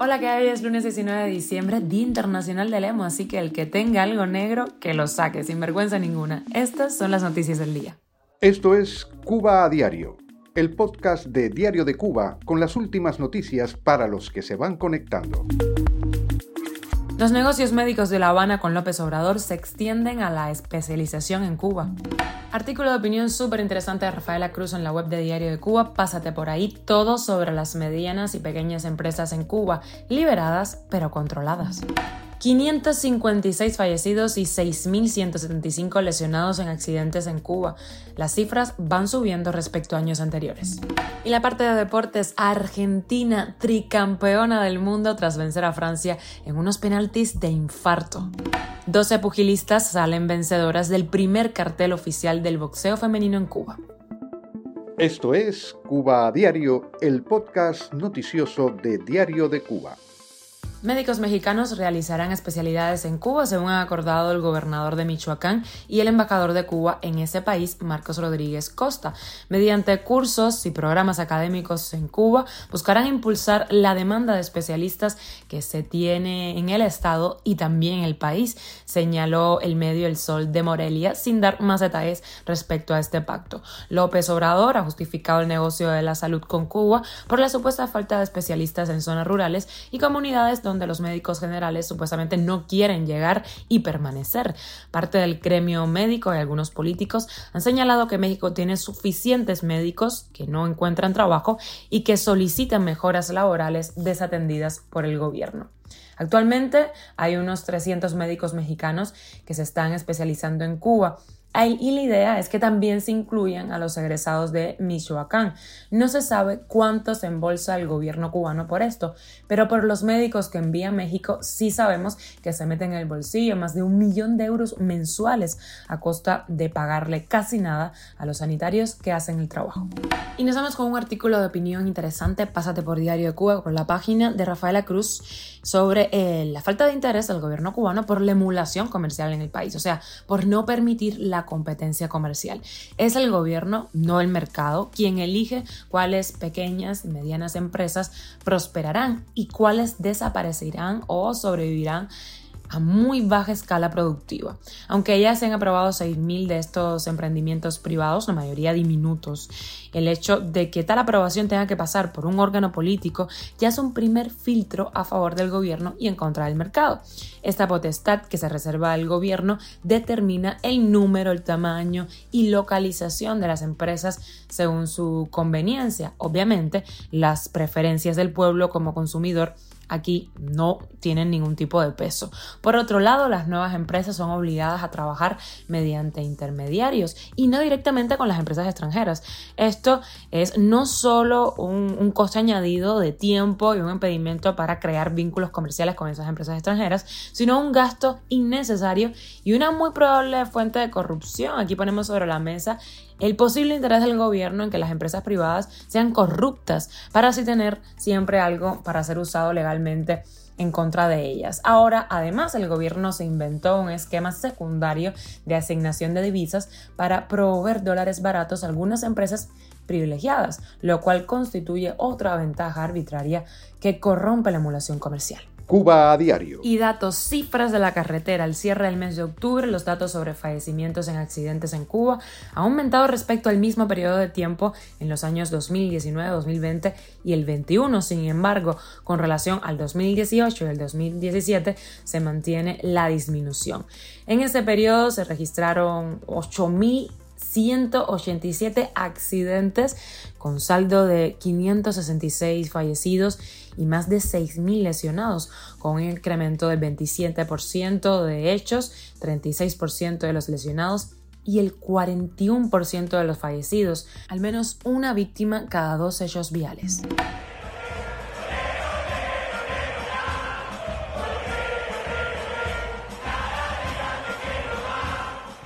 Hola, ¿qué hay? Es lunes 19 de diciembre, Día Internacional del Emo, así que el que tenga algo negro, que lo saque, sin vergüenza ninguna. Estas son las noticias del día. Esto es Cuba a Diario, el podcast de Diario de Cuba con las últimas noticias para los que se van conectando. Los negocios médicos de La Habana con López Obrador se extienden a la especialización en Cuba. Artículo de opinión súper interesante de Rafaela Cruz en la web de Diario de Cuba. Pásate por ahí todo sobre las medianas y pequeñas empresas en Cuba, liberadas pero controladas. 556 fallecidos y 6.175 lesionados en accidentes en Cuba. Las cifras van subiendo respecto a años anteriores. Y la parte de deportes, Argentina, tricampeona del mundo tras vencer a Francia en unos penaltis de infarto. 12 pugilistas salen vencedoras del primer cartel oficial del boxeo femenino en Cuba. Esto es Cuba Diario, el podcast noticioso de Diario de Cuba. Médicos mexicanos realizarán especialidades en Cuba, según ha acordado el gobernador de Michoacán y el embajador de Cuba en ese país, Marcos Rodríguez Costa. Mediante cursos y programas académicos en Cuba, buscarán impulsar la demanda de especialistas que se tiene en el Estado y también en el país, señaló el medio El Sol de Morelia, sin dar más detalles respecto a este pacto. López Obrador ha justificado el negocio de la salud con Cuba por la supuesta falta de especialistas en zonas rurales y comunidades donde donde los médicos generales supuestamente no quieren llegar y permanecer. Parte del gremio médico y algunos políticos han señalado que México tiene suficientes médicos que no encuentran trabajo y que solicitan mejoras laborales desatendidas por el gobierno. Actualmente hay unos 300 médicos mexicanos que se están especializando en Cuba y la idea es que también se incluyan a los egresados de Michoacán. No se sabe cuánto se embolsa el gobierno cubano por esto, pero por los médicos que envía México sí sabemos que se meten en el bolsillo más de un millón de euros mensuales a costa de pagarle casi nada a los sanitarios que hacen el trabajo. Y nos vamos con un artículo de opinión interesante, pásate por Diario de Cuba, por la página de Rafaela Cruz, sobre eh, la falta de interés del gobierno cubano por la emulación comercial en el país, o sea, por no permitir la competencia comercial. Es el gobierno, no el mercado, quien elige cuáles pequeñas y medianas empresas prosperarán y cuáles desaparecerán o sobrevivirán a muy baja escala productiva. Aunque ya se han aprobado 6.000 de estos emprendimientos privados, la mayoría diminutos, el hecho de que tal aprobación tenga que pasar por un órgano político ya es un primer filtro a favor del gobierno y en contra del mercado. Esta potestad que se reserva al gobierno determina el número, el tamaño y localización de las empresas según su conveniencia. Obviamente, las preferencias del pueblo como consumidor aquí no tienen ningún tipo de peso. Por otro lado, las nuevas empresas son obligadas a trabajar mediante intermediarios y no directamente con las empresas extranjeras. Esto es no solo un, coste añadido de tiempo y un impedimento para crear vínculos comerciales con esas empresas extranjeras, sino un gasto innecesario y una muy probable fuente de corrupción. Aquí ponemos sobre la mesa el posible interés del gobierno en que las empresas privadas sean corruptas para así tener siempre algo para ser usado legalmente en contra de ellas. Ahora, además, el gobierno se inventó un esquema secundario de asignación de divisas para proveer dólares baratos a algunas empresas privilegiadas, lo cual constituye otra ventaja arbitraria que corrompe la emulación comercial. Cuba a diario. Y datos, cifras de la carretera. Al cierre del mes de octubre, los datos sobre fallecimientos en accidentes en Cuba han aumentado respecto al mismo periodo de tiempo en los años 2019, 2020 y el 21. Sin embargo, con relación al 2018 y el 2017, se mantiene la disminución. En ese periodo se registraron 8.000 187 accidentes con saldo de 566 fallecidos y más de 6.000 lesionados, con un incremento del 27% de hechos, 36% de los lesionados y el 41% de los fallecidos, al menos una víctima cada dos hechos viales.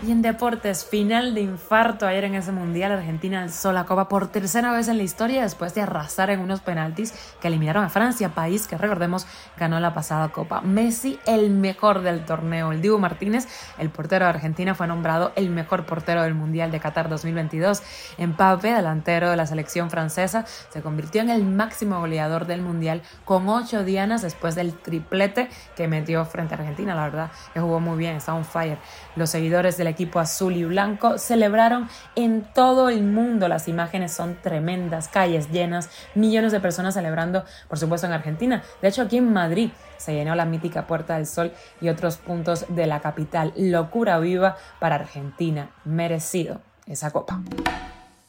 Y en deportes, final de infarto ayer en ese mundial, Argentina alzó la copa por tercera vez en la historia después de arrasar en unos penaltis que eliminaron a Francia, país que recordemos ganó la pasada copa. Messi, el mejor del torneo. El Dibu Martínez, el portero de Argentina, fue nombrado el mejor portero del mundial de Qatar 2022. Mbappé, delantero de la selección francesa, se convirtió en el máximo goleador del mundial con ocho dianas después del triplete que metió frente a Argentina. La verdad que jugó muy bien, está on fire. Los seguidores del equipo azul y blanco celebraron en todo el mundo. Las imágenes son tremendas, calles llenas, millones de personas celebrando, por supuesto, en Argentina. De hecho, aquí en Madrid se llenó la mítica Puerta del Sol y otros puntos de la capital. Locura viva para Argentina. Merecido esa copa.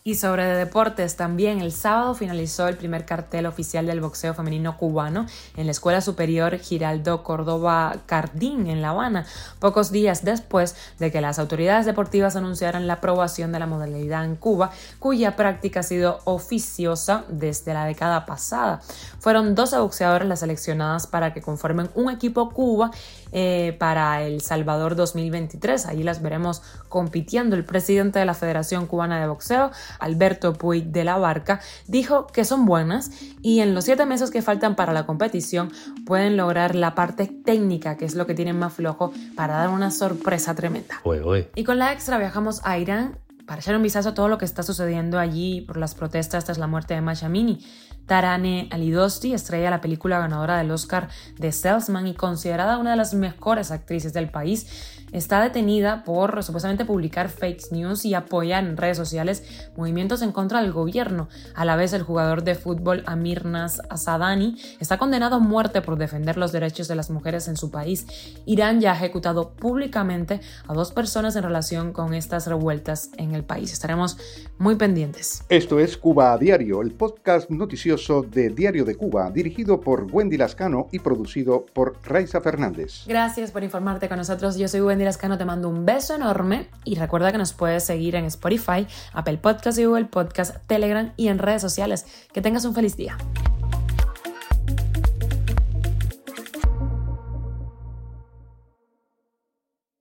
Y sobre deportes también, el sábado finalizó el primer cartel oficial del boxeo femenino cubano en la Escuela Superior Giraldo Córdoba Cardín en La Habana, pocos días después de que las autoridades deportivas anunciaran la aprobación de la modalidad en Cuba, cuya práctica ha sido oficiosa desde la década pasada. Fueron 12 boxeadores las seleccionadas para que conformen un equipo Cuba eh, para El Salvador 2023. Allí las veremos compitiendo. El presidente de la Federación Cubana de Boxeo, Alberto Puig de la Barca, dijo que son buenas y en los siete meses que faltan para la competición pueden lograr la parte técnica, que es lo que tienen más flojo, para dar una sorpresa tremenda. Y con la extra viajamos a Irán para echar un vistazo a todo lo que está sucediendo allí por las protestas tras la muerte de Mashamini. Tarane Alidosti, estrella de la película ganadora del Oscar de Salesman y considerada una de las mejores actrices del país, está detenida por supuestamente publicar fake news y apoyar en redes sociales movimientos en contra del gobierno. A la vez, el jugador de fútbol Amir Nas Asadani está condenado a muerte por defender los derechos de las mujeres en su país. Irán ya ha ejecutado públicamente a dos personas en relación con estas revueltas en el país. Estaremos muy pendientes. Esto es Cuba a Diario, el podcast noticioso de Diario de Cuba, dirigido por Wendy Lascano y producido por Raiza Fernández. Gracias por informarte con nosotros. Yo soy Wendy Wendy Lascano te mando un beso enorme y recuerda que nos puedes seguir en Spotify, Apple Podcast y Google Podcast, Telegram y en redes sociales. Que tengas un feliz día.